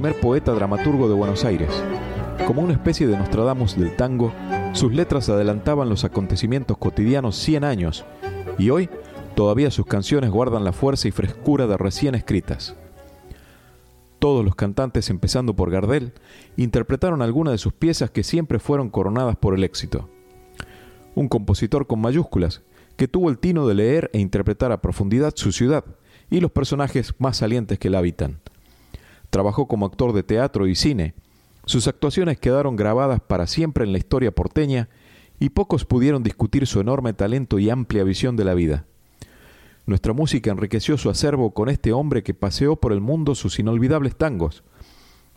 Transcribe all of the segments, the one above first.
Primer poeta dramaturgo de Buenos Aires. Como una especie de Nostradamus del tango, sus letras adelantaban los acontecimientos cotidianos 100 años y hoy todavía sus canciones guardan la fuerza y frescura de recién escritas. Todos los cantantes, empezando por Gardel, interpretaron algunas de sus piezas que siempre fueron coronadas por el éxito. Un compositor con mayúsculas, que tuvo el tino de leer e interpretar a profundidad su ciudad y los personajes más salientes que la habitan. Trabajó como actor de teatro y cine. Sus actuaciones quedaron grabadas para siempre en la historia porteña y pocos pudieron discutir su enorme talento y amplia visión de la vida. Nuestra música enriqueció su acervo con este hombre que paseó por el mundo sus inolvidables tangos,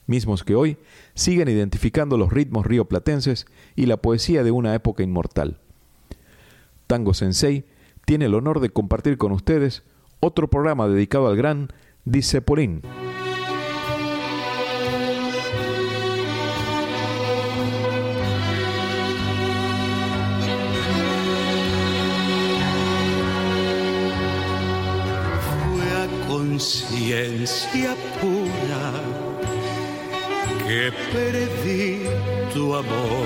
mismos que hoy siguen identificando los ritmos rioplatenses y la poesía de una época inmortal. Tango Sensei tiene el honor de compartir con ustedes otro programa dedicado al gran Discepolín. Conciencia pura que perdí tu amor,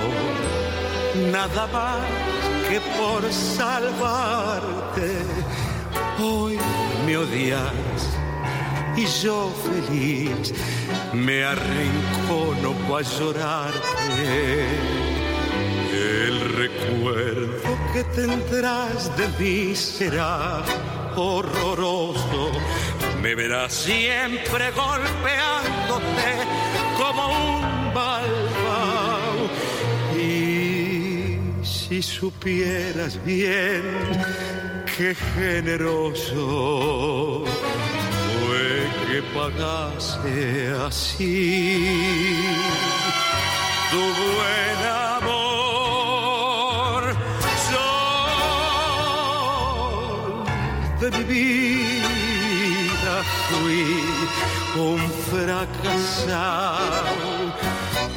nada más que por salvarte. Hoy me odias y yo feliz me arrincono para llorarte. El recuerdo que tendrás de mí será horroroso me verás siempre golpeándote como un malvado. Y si supieras bien qué generoso fue que pagase así tu buen de mi vida fui un fracasado.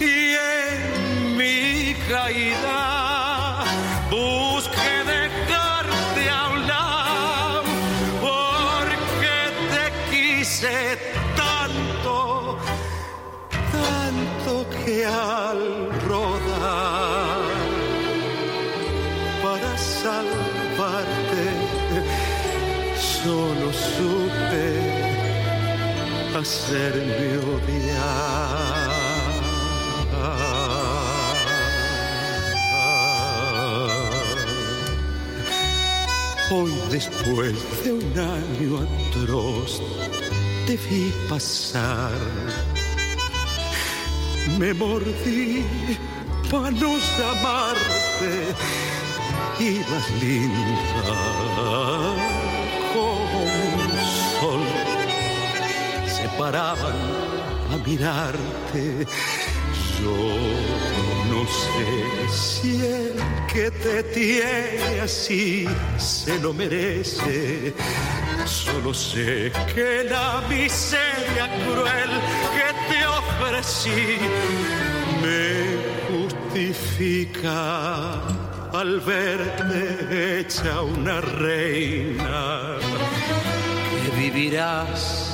Y en mi caída hacerme odiar. Hoy después de un año atroz te vi pasar. Me mordí para no llamarte y más linda como un sol paraban a mirarte. Yo no sé si el que te tiene así se lo merece. Solo sé que la miseria cruel que te ofrecí me justifica al verte hecha una reina que vivirás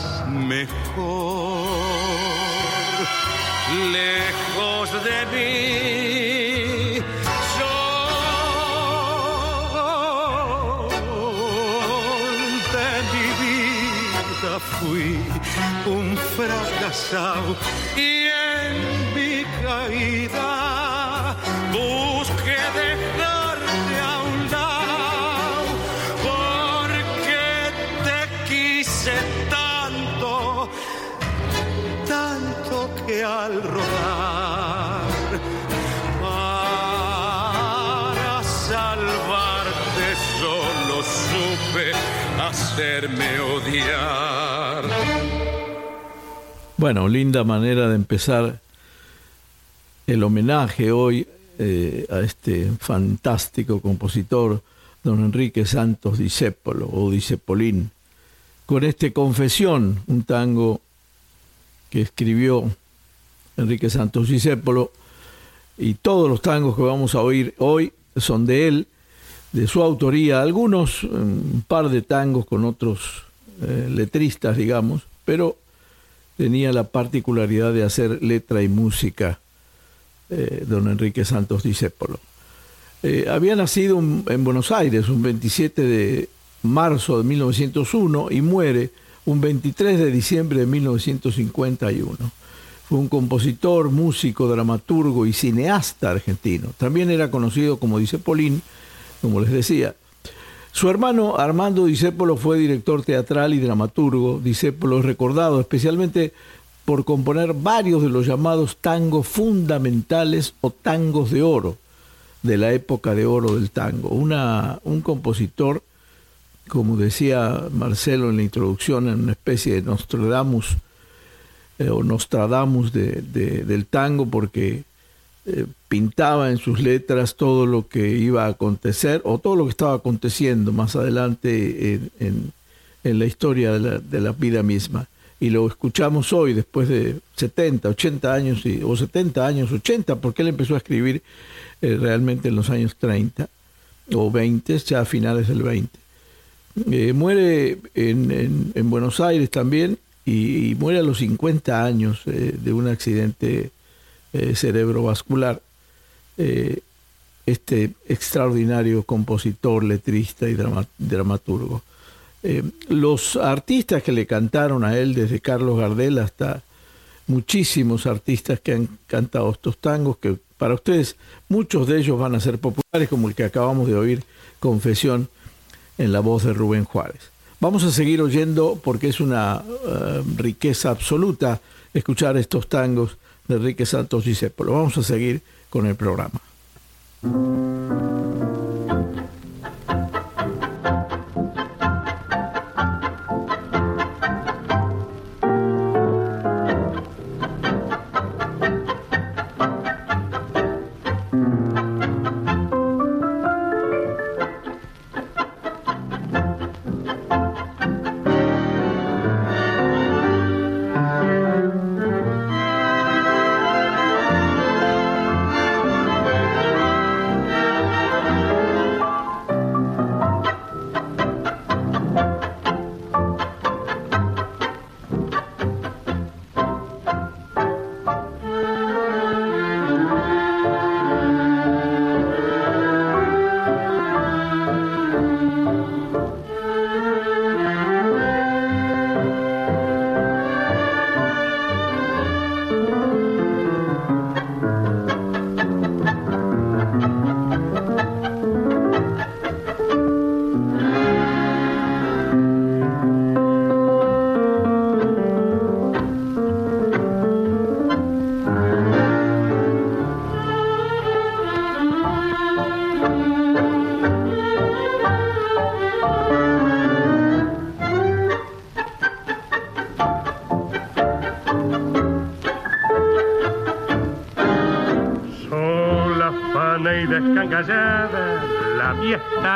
mejor lejos de mí. Sol de fui un fracasado y en mi caída Bueno, linda manera de empezar el homenaje hoy eh, a este fantástico compositor, don Enrique Santos Discépolo o Discepolín, con este Confesión, un tango que escribió Enrique Santos Discépolo, y todos los tangos que vamos a oír hoy son de él, de su autoría, algunos, un par de tangos con otros eh, letristas, digamos, pero tenía la particularidad de hacer letra y música eh, don Enrique Santos Discépolo. Eh, había nacido en Buenos Aires un 27 de marzo de 1901 y muere un 23 de diciembre de 1951. Fue un compositor, músico, dramaturgo y cineasta argentino. También era conocido como Discepolín, como les decía. Su hermano Armando Discépolo fue director teatral y dramaturgo. Discépolo es recordado especialmente por componer varios de los llamados tangos fundamentales o tangos de oro de la época de oro del tango. Un compositor, como decía Marcelo en la introducción, en una especie de Nostradamus eh, o Nostradamus de- de- del tango, porque eh, pintaba en sus letras todo lo que iba a acontecer o todo lo que estaba aconteciendo más adelante en, en- la historia de la, vida misma. Y lo escuchamos hoy, después de 70, 80 años, y- o 70 años, 80, porque él empezó a escribir eh, realmente en los años 30 o 20, ya a finales del 20. Eh, muere en, en- en Buenos Aires también y, muere a los 50 años eh, de un accidente eh, cerebrovascular. Eh, este extraordinario compositor, letrista y drama- dramaturgo. Eh, los artistas que le cantaron a él, desde Carlos Gardel hasta muchísimos artistas que han cantado estos tangos, que para ustedes muchos de ellos van a ser populares, como el que acabamos de oír, Confesión, en la voz de Rubén Juárez. Vamos a seguir oyendo porque es una riqueza absoluta escuchar estos tangos de Enrique Santos Discépolo. Vamos a seguir con el programa.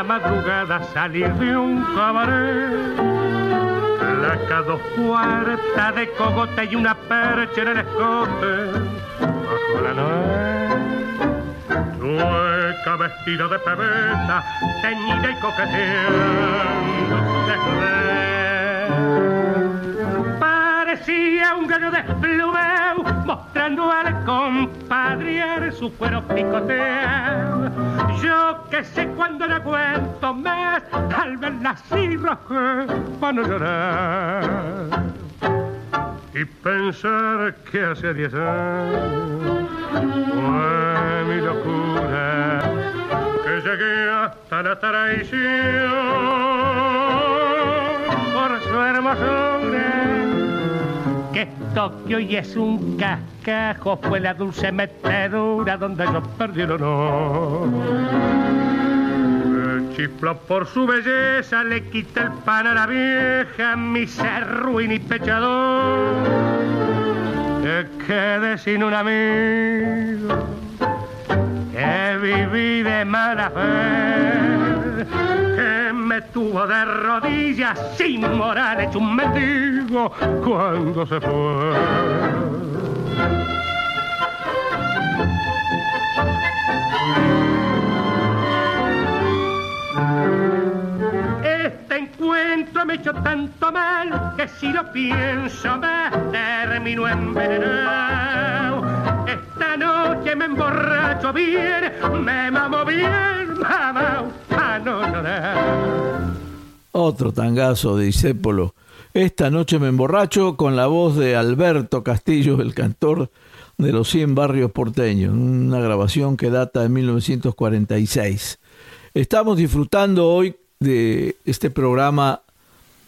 Madrugada salir de un cabaret. Placa dos puertas de cogote y una percha en el escote. Bajo la noche, chueca vestida de pebeta, teñida y coqueteando desdén. Parecía un gallo de plumeo mostrando al compadre su cuero picoteo. Yo que sé cuándo le cuento más, al verla así roja para no llorar. y pensar que hace diez años fue mi locura que llegué hasta la traición por su hermosura que que hoy es un cascajo fue la dulce metedura donde yo perdí el honor. Chiflo por su belleza le quita el pan a la vieja, mi ser ruin y pechador. Que quedé sin un amigo, que viví de mala fe que me tuvo de rodillas sin moral hecho un mendigo cuando se fue. Este encuentro me echó tanto mal que si lo pienso me termino envenenado. Esta noche me emborracho bien, me mamo bien, mamá, no. Otro tangazo de Isépolo. Esta noche me emborracho con la voz de Alberto Castillo, el cantor de los 100 barrios porteños, una grabación que data de 1946. Estamos disfrutando hoy de este programa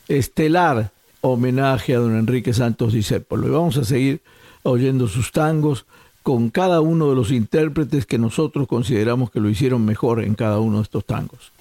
estelar homenaje a don Enrique Santos Discépolo y vamos a seguir oyendo sus tangos con cada uno de los intérpretes que nosotros consideramos que lo hicieron mejor en cada uno de estos tangos.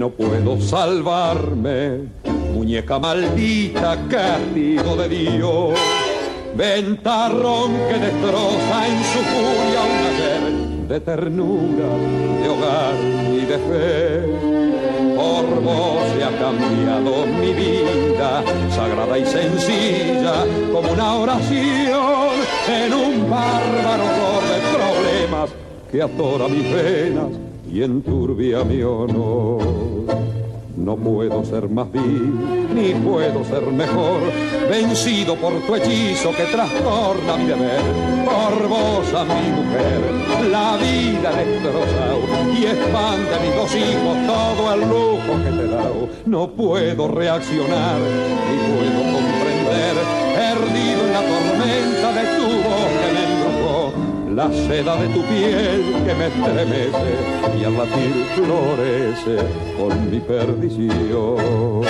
No puedo salvarme, muñeca maldita, castigo de Dios. Ventarrón que destroza en su furia un ayer de ternura, de hogar y de fe. Por vos se ha cambiado mi vida, sagrada y sencilla, como una oración en un bárbaro de problemas que atora mis venas y enturbia mi honor. No puedo ser más vil, ni puedo ser mejor, vencido por tu hechizo que trastorna mi deber. Por vos a mi mujer, la vida destrozado y expande mis dos hijos todo el lujo que te he dado. No puedo reaccionar, ni puedo la seda de tu piel que me estremece y al latir florece con mi perdición.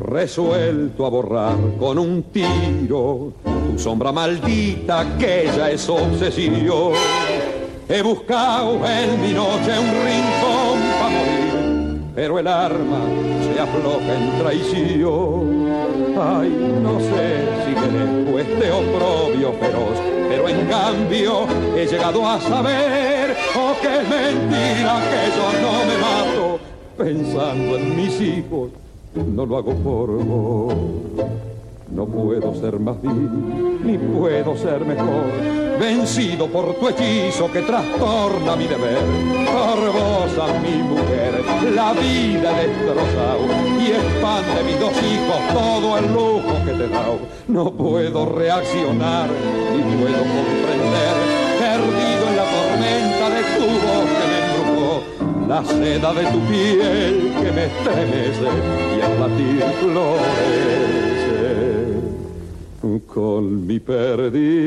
Resuelto a borrar con un tiro tu sombra maldita que ya es obsesión. He buscado en mi noche un rincón para morir, pero el arma afloja en traición. Ay, no sé si merezco este oprobio feroz, pero en cambio he llegado a saber, oh, que es mentira que yo no me mato pensando en mis hijos, no lo hago por vos. No puedo ser más vil, ni puedo ser mejor, vencido por tu hechizo que trastorna mi deber. Por vos a mi mujer, la vida destrozado expande mis dos hijos todo el lujo que te he dado. No puedo reaccionar, ni puedo comprender, perdido en la tormenta de tu voz que me embrujó. La seda de tu piel que me estremece y al latir florece con mi perdición.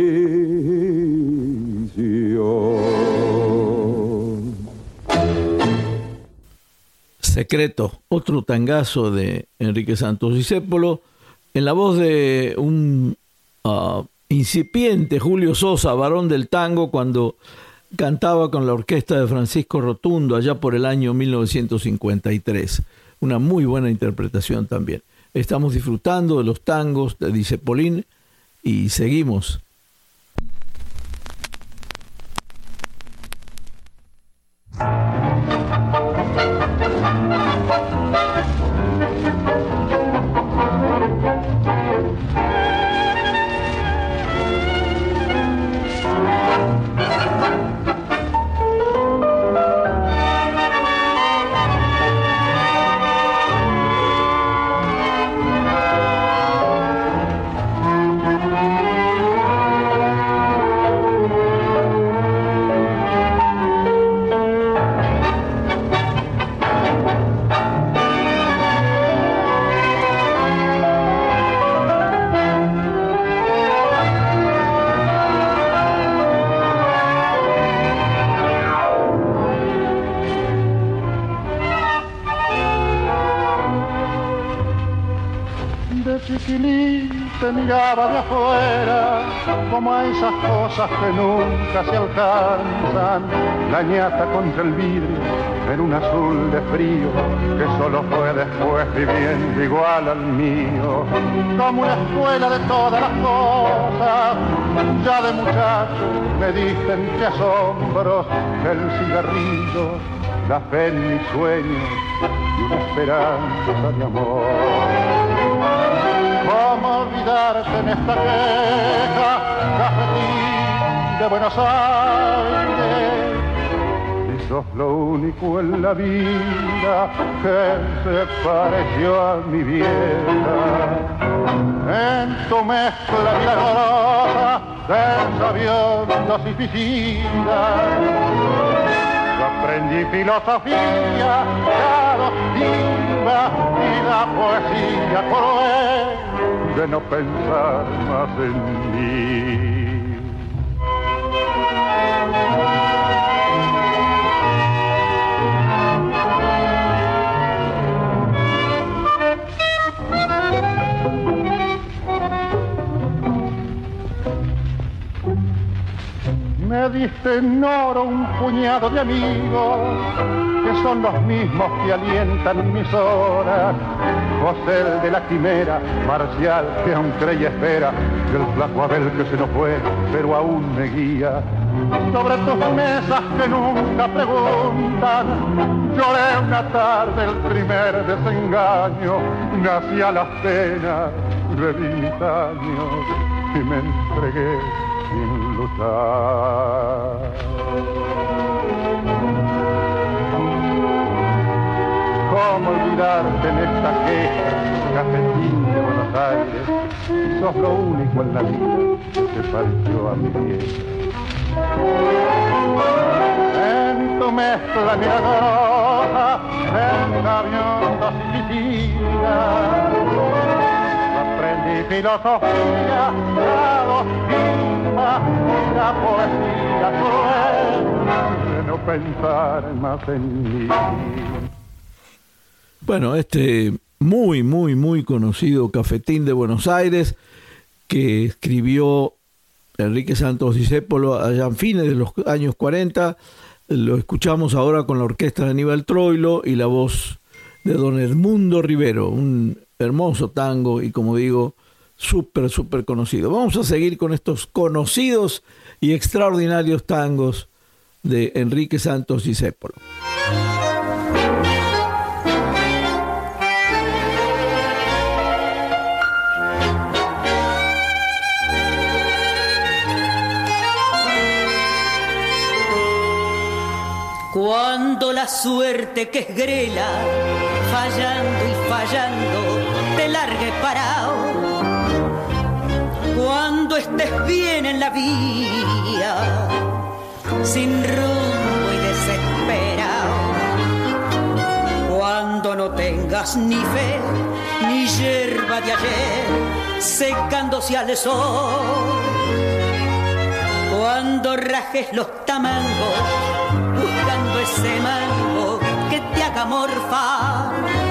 Secreto, otro tangazo de Enrique Santos Discépolo, en la voz de un uh, incipiente Julio Sosa, varón del tango, cuando cantaba con la orquesta de Francisco Rotundo allá por el año 1953. Una muy buena interpretación también. Estamos disfrutando de los tangos de Discepolín y seguimos miraba de afuera como a esas cosas que nunca se alcanzan. La ñata contra el vidrio en un azul de frío que solo fue después viviendo igual al mío. Como una escuela de todas las cosas, ya de muchacho me dicen que asombros el cigarrillo, la fe en mis sueños y una esperanza de amor. ¿Cómo olvidarte en esta queja, cafetín de Buenos Aires? Y sos lo único en la vida que se pareció a mi vieja. En tu mezcla milagrosa de sabiondos y piscinas aprendí filosofía, la doctrina y la poesía cruel de no pensar más en mí. Me diste en oro un puñado de amigos, que son los mismos que alientan mis horas. José el de la quimera, Marcial que aún cree y espera, y el flaco Abel que se nos fue, pero aún me guía. Sobre tus mesas que nunca preguntan, lloré una tarde el primer desengaño, nací a las penas, reví mis años y me entregué sin ¿Cómo olvidarte en esta queja, cafetín de Buenos Aires? Sos lo único en la vida que pareció a mi vieja. En tu mezcla milagrosa, en avión y aprendí filosofía, la doctrina poesía cruel de no pensar más en mí. Bueno, este muy, muy, muy conocido Cafetín de Buenos Aires que escribió Enrique Santos Discépolo allá en fines de los años 40. Lo escuchamos ahora con la orquesta de Aníbal Troilo y la voz de don Edmundo Rivero, un hermoso tango y como digo, súper, súper conocido. Vamos a seguir con estos conocidos y extraordinarios tangos de Enrique Santos Discépolo. Cuando la suerte que es grela, fallando y fallando, te largue parado. Cuando estés bien en la vía, sin rumbo y desesperado. Cuando no tengas ni fe, ni hierba de ayer, secándose al sol. Cuando rajes los tamangos ese mango que te haga morfar.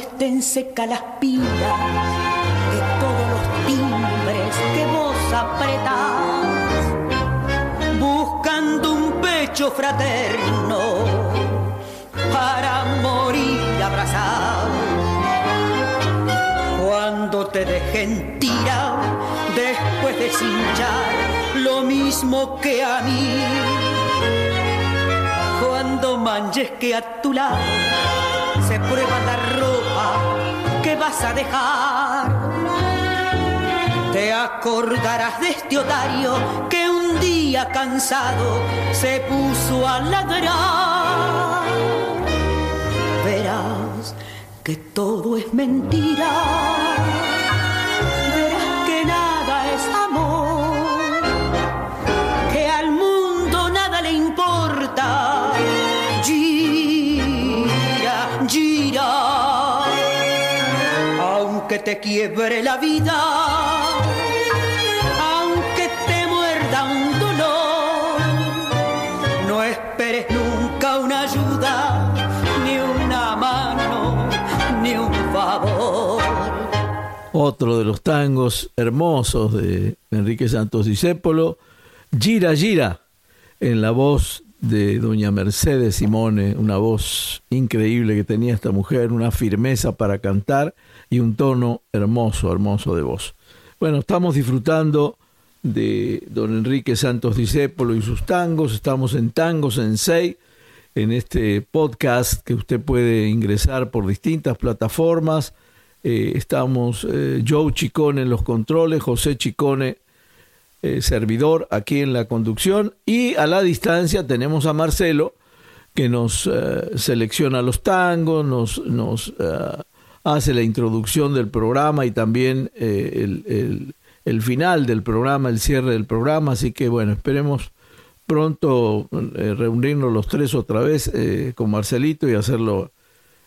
estén secas las pilas de todos los timbres que vos apretás, buscando un pecho fraterno para morir abrazado. Cuando te dejen tirar después de cinchar lo mismo que a mí. Manches que a tu lado se prueba la ropa que vas a dejar. Te acordarás de este otario que un día cansado se puso a ladrar verás que todo es mentira. Te quiebre la vida. Aunque te muerda un dolor, no esperes nunca una ayuda Otro de los tangos hermosos de Enrique Santos Discépolo, Gira Gira, en la voz de doña Mercedes Simone, una voz increíble que tenía esta mujer, una firmeza para cantar y un tono hermoso, hermoso de voz. Bueno, estamos disfrutando de don Enrique Santos Discépolo y sus tangos, estamos en Tangos en Seis en este podcast que usted puede ingresar por distintas plataformas. Eh, estamos eh, Joe Chicone en los controles, José Chicone, eh, servidor, aquí en la conducción. Y a la distancia tenemos a Marcelo, que nos selecciona los tangos, nos, nos hace la introducción del programa y también el, el, el final del programa, el cierre del programa. Así que bueno, esperemos pronto eh, reunirnos los tres otra vez eh, con Marcelito y hacerlo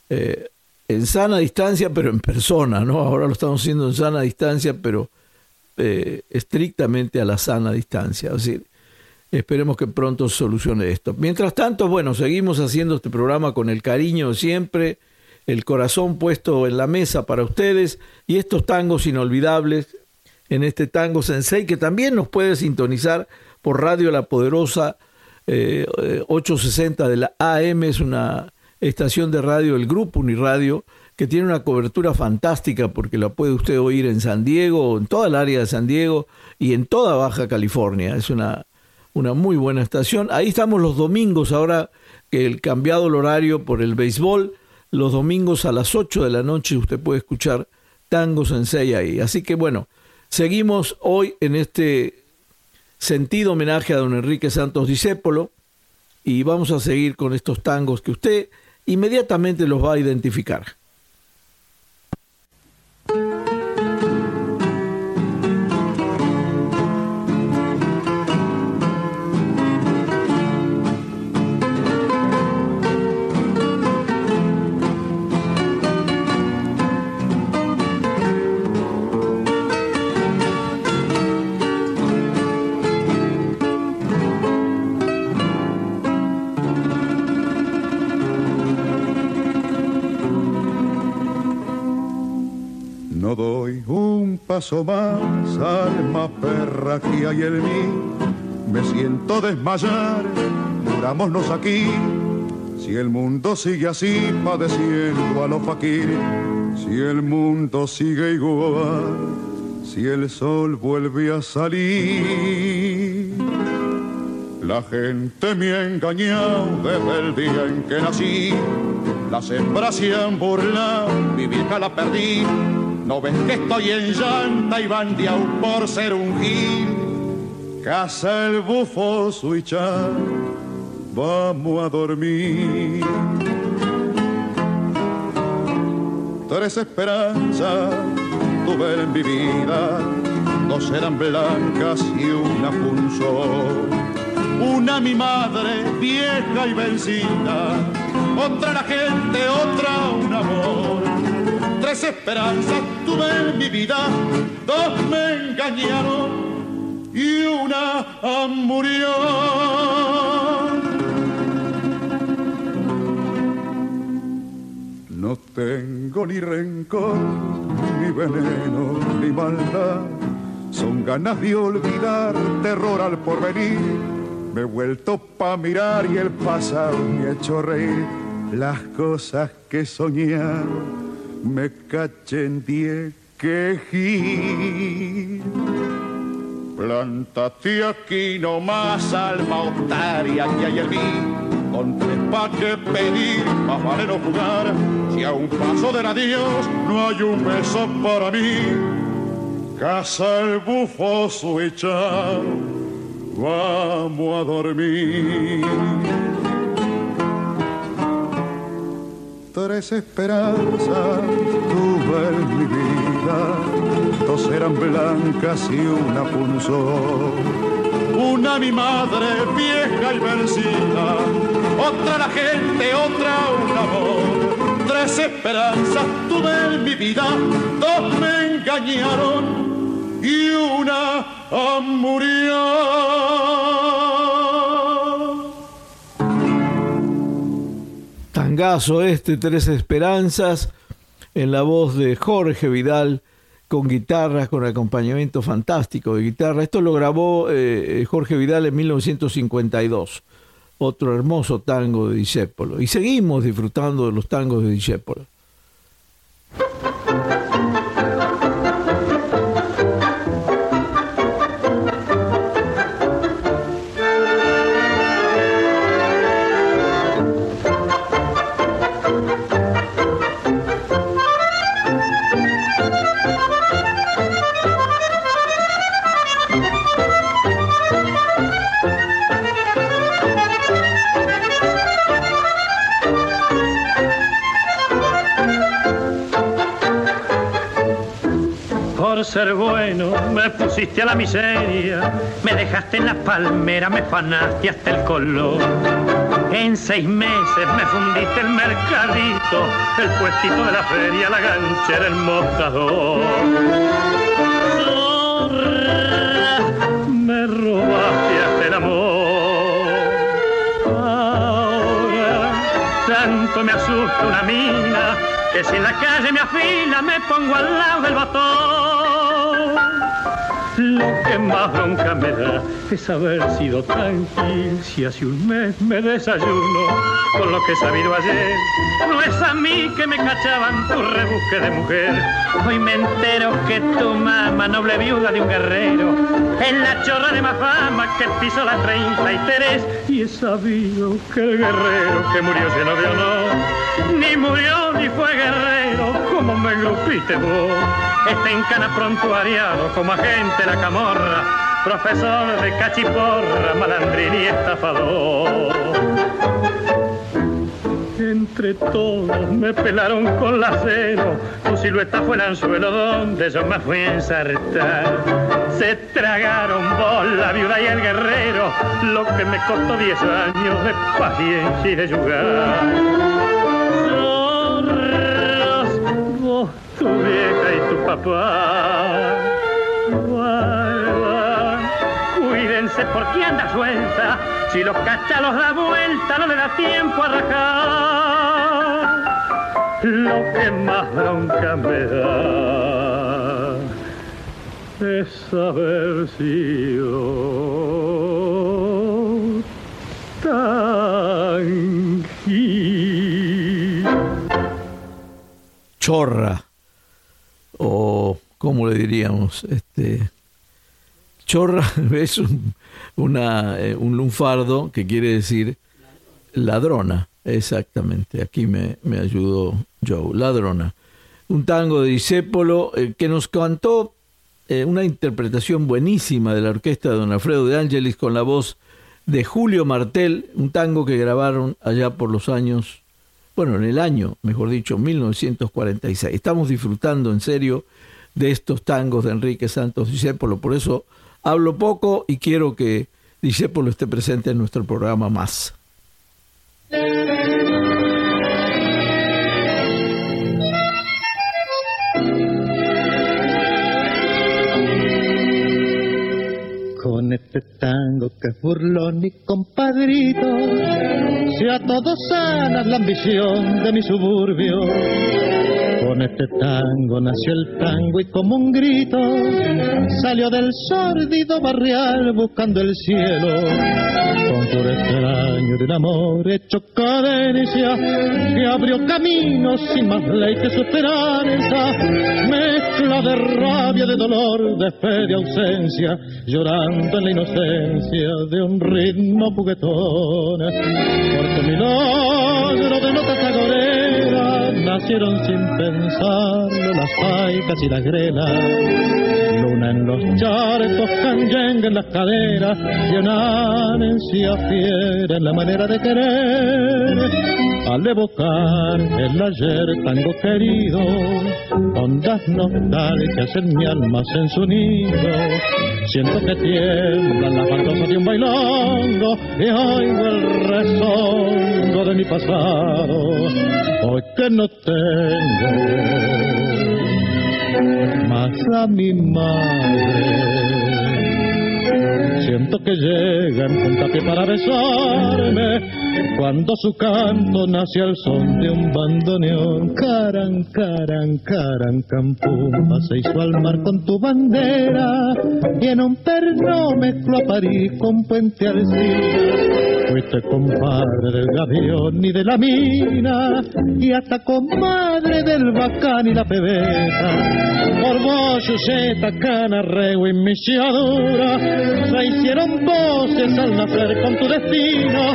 eh, en sana distancia, pero en persona, ¿no? Ahora lo estamos haciendo en sana distancia, pero estrictamente a la sana distancia. Decir, esperemos que pronto solucione esto. Mientras tanto, bueno, seguimos haciendo este programa con el cariño siempre, el corazón puesto en la mesa para ustedes y estos tangos inolvidables en este tango sensei que también nos puede sintonizar por Radio La Poderosa 860 eh, de la AM, es una estación de radio del grupo Uniradio que tiene una cobertura fantástica porque la puede usted oír en San Diego, en toda el área de San Diego y en toda Baja California. Es una, una muy buena estación. Ahí estamos los domingos, ahora que el cambiado el horario por el béisbol, los domingos a las 8 de la noche usted puede escuchar Tango Sensei ahí. Así que bueno, seguimos hoy en este sentido homenaje a don Enrique Santos Discépolo y vamos a seguir con estos tangos que usted inmediatamente los va a identificar. Paso más, alma perra que hay en mí. Me siento desmayar, murámonos aquí. Si el mundo sigue así, padeciendo a los faquires, si el mundo sigue igual, si el sol vuelve a salir. La gente me ha engañado desde el día en que nací. Las hembras se han burlado, mi vieja la perdí. No ves que estoy en llanta y bandeado por ser un gil. Casa el bufo suicha, vamos a dormir. Tres esperanzas tuve en mi vida, dos eran blancas y una punzó una mi madre vieja y vencida, otra la gente, otra un amor. Tres esperanzas tuve en mi vida, dos me engañaron y una murió. No tengo ni rencor, ni veneno, ni maldad. Son ganas de olvidar, terror al porvenir me he vuelto pa' mirar y el pasado me ha hecho reír. Las cosas que soñé me cachen diez quejí. Plántate aquí nomás, alma otaria, que el mí. Con tres pa' que pedir, más vale no jugar. Si a un paso de la Dios no hay un beso para mí. Casa el bufo su vamos a dormir. Tres esperanzas tuve en mi vida, dos eran blancas y una punzó. Una mi madre vieja y vencida, otra la gente, otra un amor. Tres esperanzas tuve en mi vida, dos me engañaron y una murió. Tangazo este, Tres Esperanzas, en la voz de Jorge Vidal, con guitarras, con acompañamiento fantástico de guitarra. Esto lo grabó eh, Jorge Vidal en 1952, otro hermoso tango de Discépolo. Y seguimos disfrutando de los tangos de Discépolo. A la miseria, me dejaste en las palmeras, me fanaste hasta el color. En seis meses me fundiste el mercadito, el puestito de la feria, la ganchera, el mostrador. me robaste hasta el amor. Ahora tanto me asusta una mina que si en la calle me afila me pongo al lado del batón. Lo que más bronca me da es haber sido tranquilo si hace un mes me desayuno con lo que he sabido ayer. No es a mí que me cachaban tu rebusque de mujer. Hoy me entero que tu mamá, noble viuda de un guerrero, es la chorra de más fama que pisó la 33 y he sabido que el guerrero que murió lleno de honor, ni murió ni fue guerrero como me grupiste vos. Está en cana prontuariado como agente la camorra, profesor de cachiporra, malandrín y estafador. Entre todos me pelaron con la cero, tu silueta fue el anzuelo donde yo me fui a ensartar. Se tragaron vos, la viuda y el guerrero, lo que me costó diez años de paciencia y de jugar. Tu vieja y tu papá cuídense porque anda suelta. Si los cachalos da vuelta, no le da tiempo a rajar. Lo que más bronca me da es haber sido tan chorra o como le diríamos este Cachorra es un, eh, un lunfardo que quiere decir ladrona, exactamente. Aquí me, me ayudó Joe, ladrona. Un tango de Disépolo eh, que nos cantó eh, una interpretación buenísima de la orquesta de Don Alfredo de Ángeles con la voz de Julio Martel, un tango que grabaron allá por los años, bueno, en el año, mejor dicho, 1946. Estamos disfrutando en serio de estos tangos de Enrique Santos Discépolo, por eso hablo poco y quiero que Discépolo esté presente en nuestro programa más. Con este tango que es burlón y compadrito, si a todos sanas la ambición de mi suburbio. Con este tango nació el tango y como un grito salió del sórdido barrial buscando el cielo. Con puro extraño de amor hecho cadencia que abrió caminos sin más ley que su esperanza. Mezcla de rabia, de dolor, de fe, de ausencia, llorando en la inocencia de un ritmo juguetón. Por tu milagro de agoreras nacieron sin pensarlo las paicas y las grelas. Luna en los charcos, canyengue en las caderas y una fiera en la manera de querer. Al evocar el ayer tango querido, ondas nostálgicas en mi alma en su nido. Siento que tiemblan las baldosas de un bailongo y oigo el rezongo de mi pasado. Hoy que no tengo más a mi madre. Siento que llegan puntapié para besarme cuando su canto nace al son de un bandoneón. Caran, caran, caran, campumba se hizo al mar con tu bandera y en un perno mezcló a París con Puente Alcina. Fuiste compadre del gavión y de la mina y hasta comadre del bacán y la pebeta. Por vos, Yuseta, Cana, Rego y Michiadura se hicieron voces al nacer con tu destino.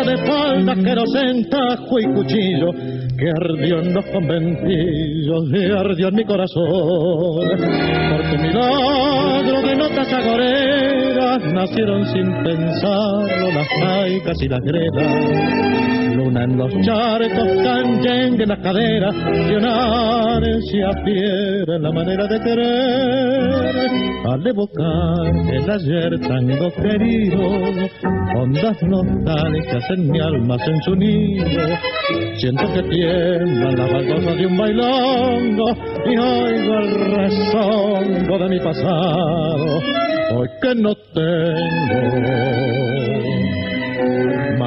De falda, querosén, tajo y cuchillo que ardió en los conventillos y ardió en mi corazón. Por tu milagro de notas agoreras nacieron sin pensarlo las caicas y las gredas. Luna en los charcos, canyengue en las caderas y una fiera la manera de querer. Al evocar el ayer tango querido, ondas nostálgicas en mi alma en su. Siento que tiemblan las baldosas de un bailongo y oigo el rezongo de mi pasado. Hoy que no tengo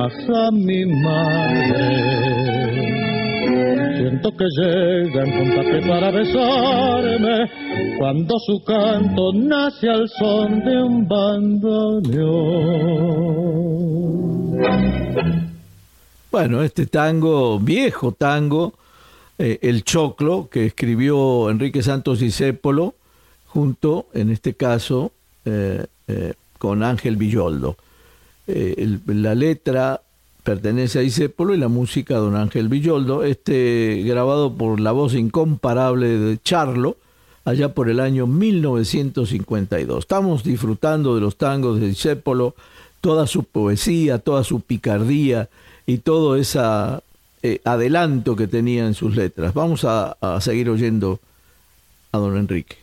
más a mi madre. Siento que llegan con tapé para besarme cuando su canto nace al son de un bandoneón. Bueno, este tango, viejo tango, eh, El Choclo, que escribió Enrique Santos Discépolo, junto, en este caso, eh, eh, con Ángel Villoldo. El, la letra pertenece a Discépolo y la música a don Ángel Villoldo, este grabado por la voz incomparable de Charlo, allá por el año 1952. Estamos disfrutando de los tangos de Discépolo, toda su poesía, toda su picardía, y todo ese eh, adelanto que tenía en sus letras. Vamos a, a seguir oyendo a don Enrique.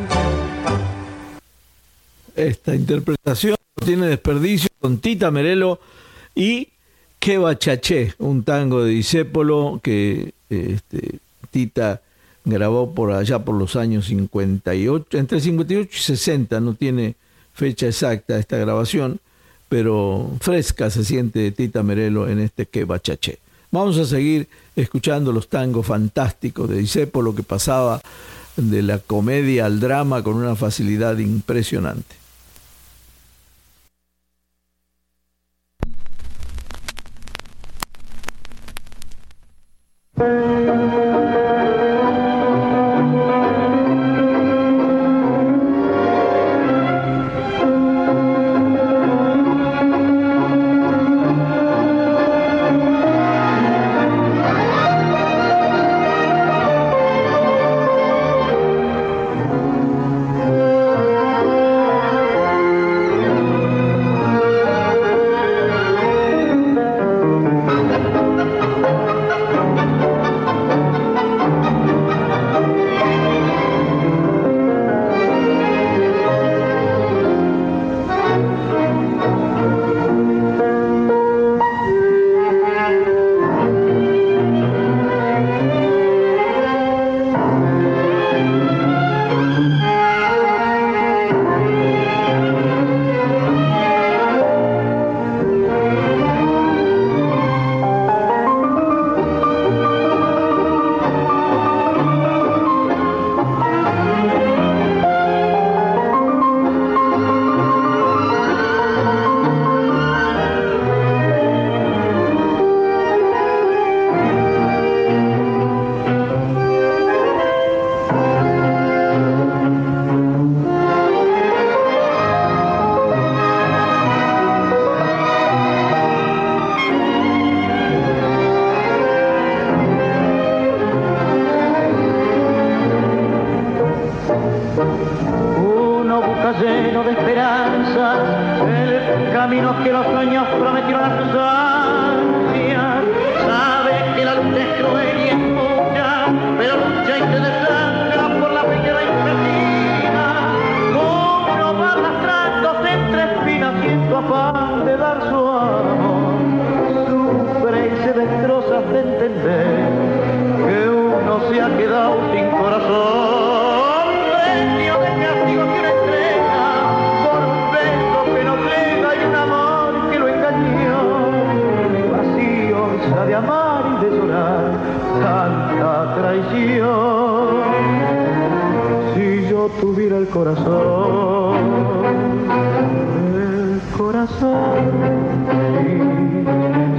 Esta interpretación tiene desperdicio con Tita Merelo y Que Bachaché, un tango de Disépolo que este, Tita grabó por allá por los años 58, entre 58 y 60, no tiene fecha exacta esta grabación, pero fresca se siente Tita Merelo en este Que Bachaché. Vamos a seguir escuchando los tangos fantásticos de Disépolo que pasaba de la comedia al drama con una facilidad impresionante. Uno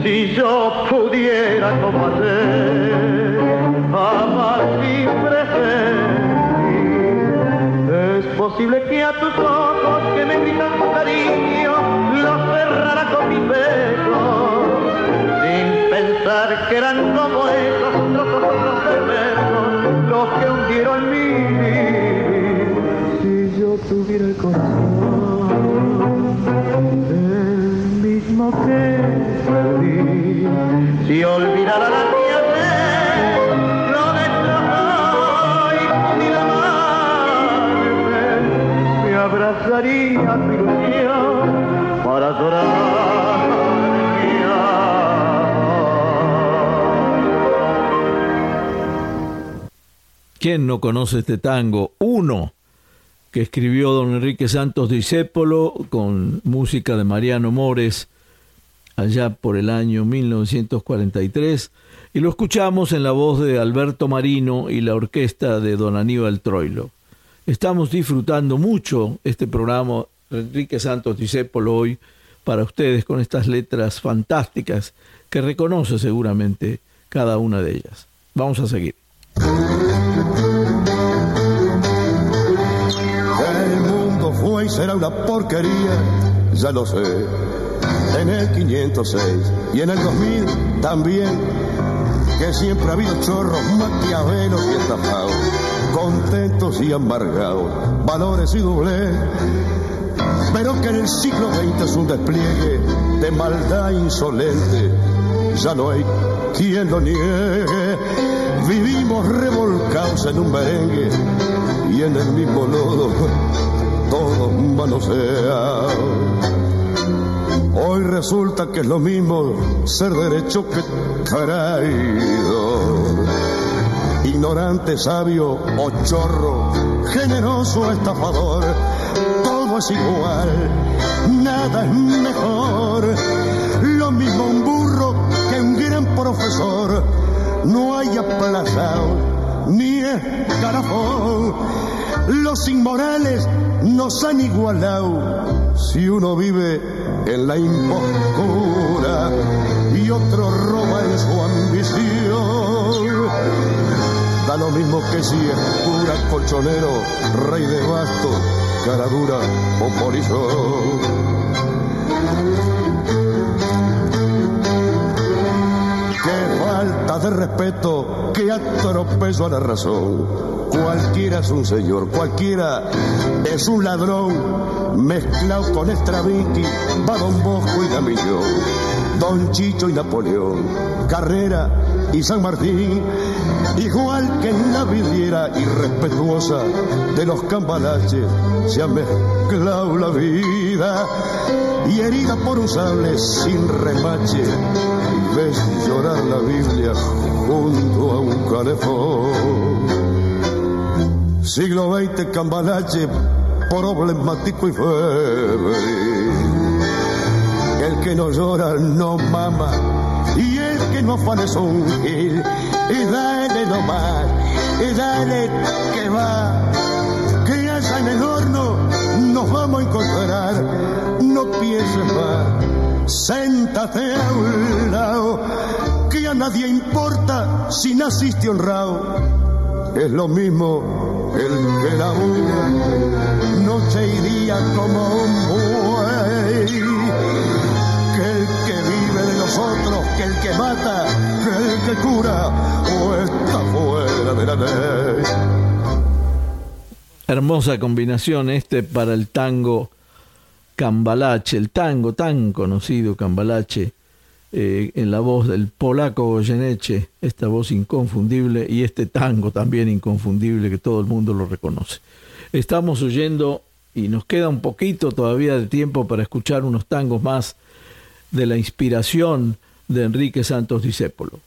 si yo pudiera como posible que a tus ojos que me gritan tu cariño los cerrara con mis besos, sin pensar que eran como esos otros perversos los que hundieron mi vivir. Si yo tuviera el corazón, el mismo que perdí. Si olvidara la para llorar. ¿Quién no conoce este tango? Uno que escribió don Enrique Santos Discépolo con música de Mariano Mores allá por el año 1943 y lo escuchamos en la voz de Alberto Marino y la orquesta de don Aníbal Troilo. Estamos disfrutando mucho este programa Enrique Santos Discépolo hoy para ustedes con estas letras fantásticas que reconoce seguramente cada una de ellas. Vamos a seguir. El mundo fue y será una porquería, ya lo sé. En el 506 y en el 2000 también, que siempre ha habido chorros, maquiavelos y estafados, contentos y amargados, valores y doblez. Pero que en el siglo XX es un despliegue de maldad insolente, ya no hay quien lo niegue. Vivimos revolcados en un merengue y en el mismo lodo todos manoseados. Hoy resulta que es lo mismo ser derecho que traidor. Ignorante, sabio o chorro, generoso, estafador, todo es igual, nada es mejor. Lo mismo un burro que un gran profesor, no hay aplazado ni escarafón. Los inmorales nos han igualado si uno vive en la impostura y otro roba en su ambición. Da lo mismo que si es cura, colchonero, rey de basto, cara dura o polizón. Qué falta de respeto, qué atropello a la razón. Cualquiera es un señor, cualquiera es un ladrón, mezclado con Stravinsky, va Don Bosco y Gamillón, Don Chicho y Napoleón, Carrera y San Martín, igual que en la vidriera irrespetuosa de los cambalaches, se ha mezclado la vida y herida por un sable sin remache, ves llorar la Biblia junto a un calefón. Siglo XX, cambalache, problemático y febril. El que no llora no mama, no afana es un. Y dale nomás, y dale que va, que allá en el horno nos vamos a encontrar. No pienses más, séntate a un lado, que a nadie importa si naciste honrado. Es lo mismo el que labura noche y día como un nosotros, que el que mata, que el que cura o está fuera de la ley. Hermosa combinación este para el tango Cambalache, el tango tan conocido Cambalache, eh, en la voz del polaco Goyeneche, esta voz inconfundible y este tango también inconfundible que todo el mundo lo reconoce. Estamos oyendo y nos queda un poquito todavía de tiempo para escuchar unos tangos más de la inspiración de Enrique Santos Discépolo.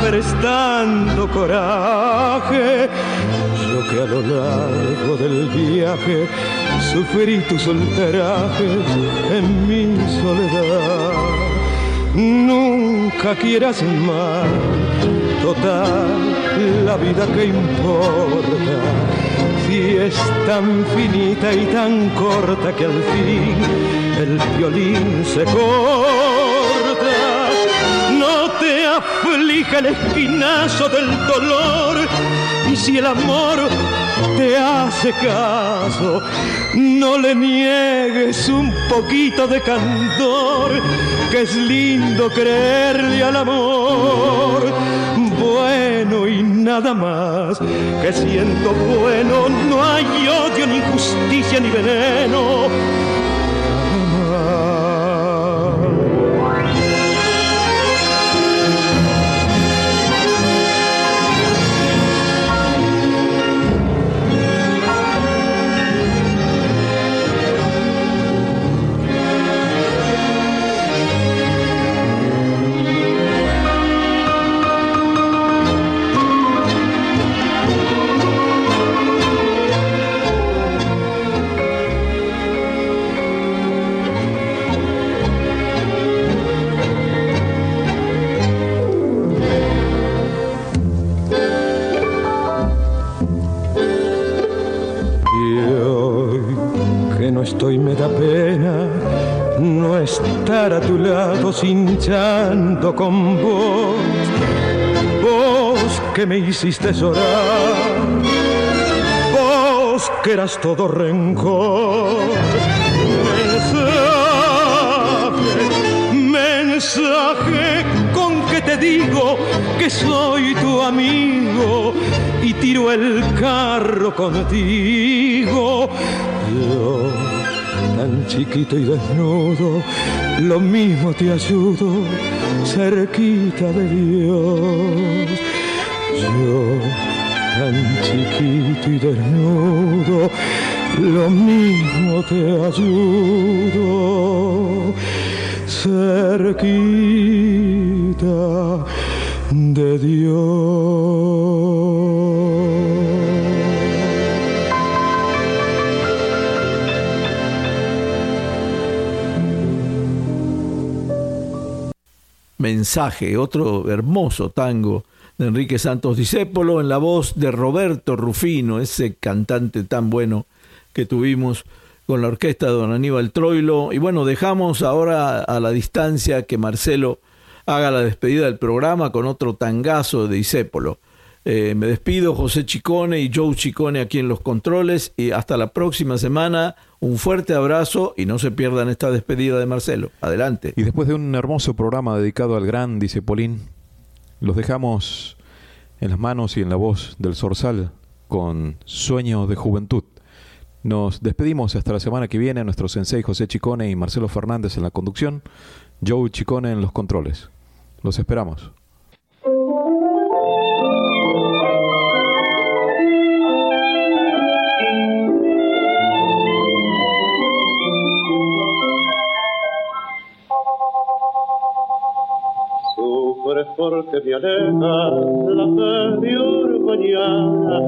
Prestando coraje que a lo largo del viaje sufrí tus ultrajes en mi soledad. Nunca quieras más, total, la vida que importa. Si es tan finita y tan corta que al fin el violín se corta. Aflija el espinazo del dolor y si el amor te hace caso, no le niegues un poquito de candor, que es lindo creerle al amor. Bueno y nada más, que siento bueno, no hay odio, ni justicia, ni veneno a tu lado hinchando con vos, vos que me hiciste llorar, vos que eras todo rencor. Mensaje, mensaje con que te digo que soy tu amigo y tiro el carro contigo. Yo, tan chiquito y desnudo, lo mismo te ayudo cerquita de Dios. Yo, tan chiquito y desnudo, lo mismo te ayudo cerquita de Dios. Mensaje, otro hermoso tango de Enrique Santos Discépolo en la voz de Roberto Rufino, ese cantante tan bueno que tuvimos con la orquesta de don Aníbal Troilo. Y bueno, dejamos ahora a la distancia que Marcelo haga la despedida del programa con otro tangazo de Discépolo. Eh, me despido, José Chicone y Joe Chicone aquí en los controles y hasta la próxima semana un fuerte abrazo y no se pierdan esta despedida de Marcelo. Adelante. Y después de un hermoso programa dedicado al gran Dicepolín, los dejamos en las manos y en la voz del Zorzal con Sueños de Juventud. Nos despedimos hasta la semana que viene. Nuestro sensei José Chicone y Marcelo Fernández en la conducción, Joe Chicone en los controles. Los esperamos. Porque me aleja la media mañana,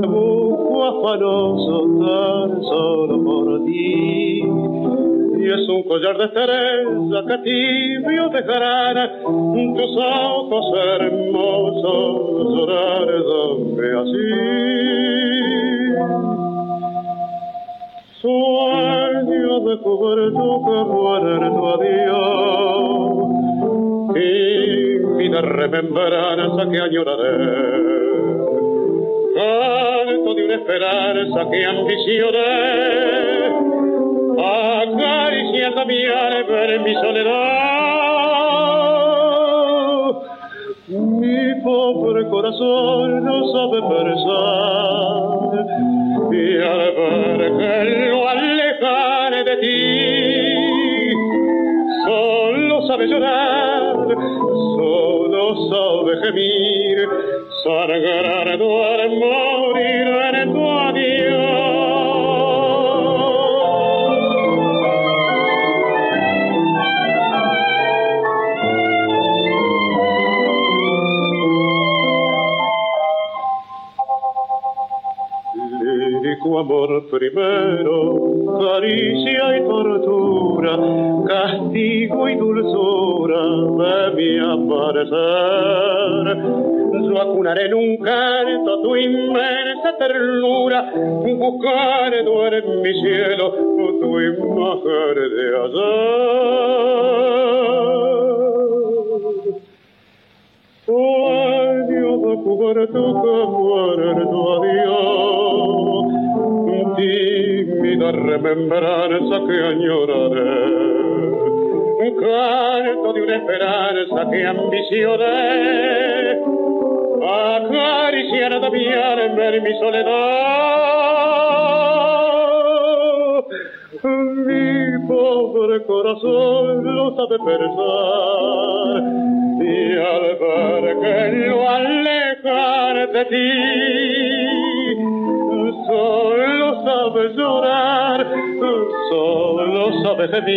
me busco afanoso tan solo por ti. Y es un collar de estrella que tibio dejarán tus ojos hermosos llorar donde así. Sueño de juventud que muere tu adiós Divina remembranza que añoraré. Canto de una esperanza que ambicioné, acariciando mi alma en mi soledad. Mi pobre corazón no sabe pensar, y al ver que lo alejaré de ti, solo sabe llorar, solo sabe gemir, sangrando al morir en tu adiós. ಸದೀ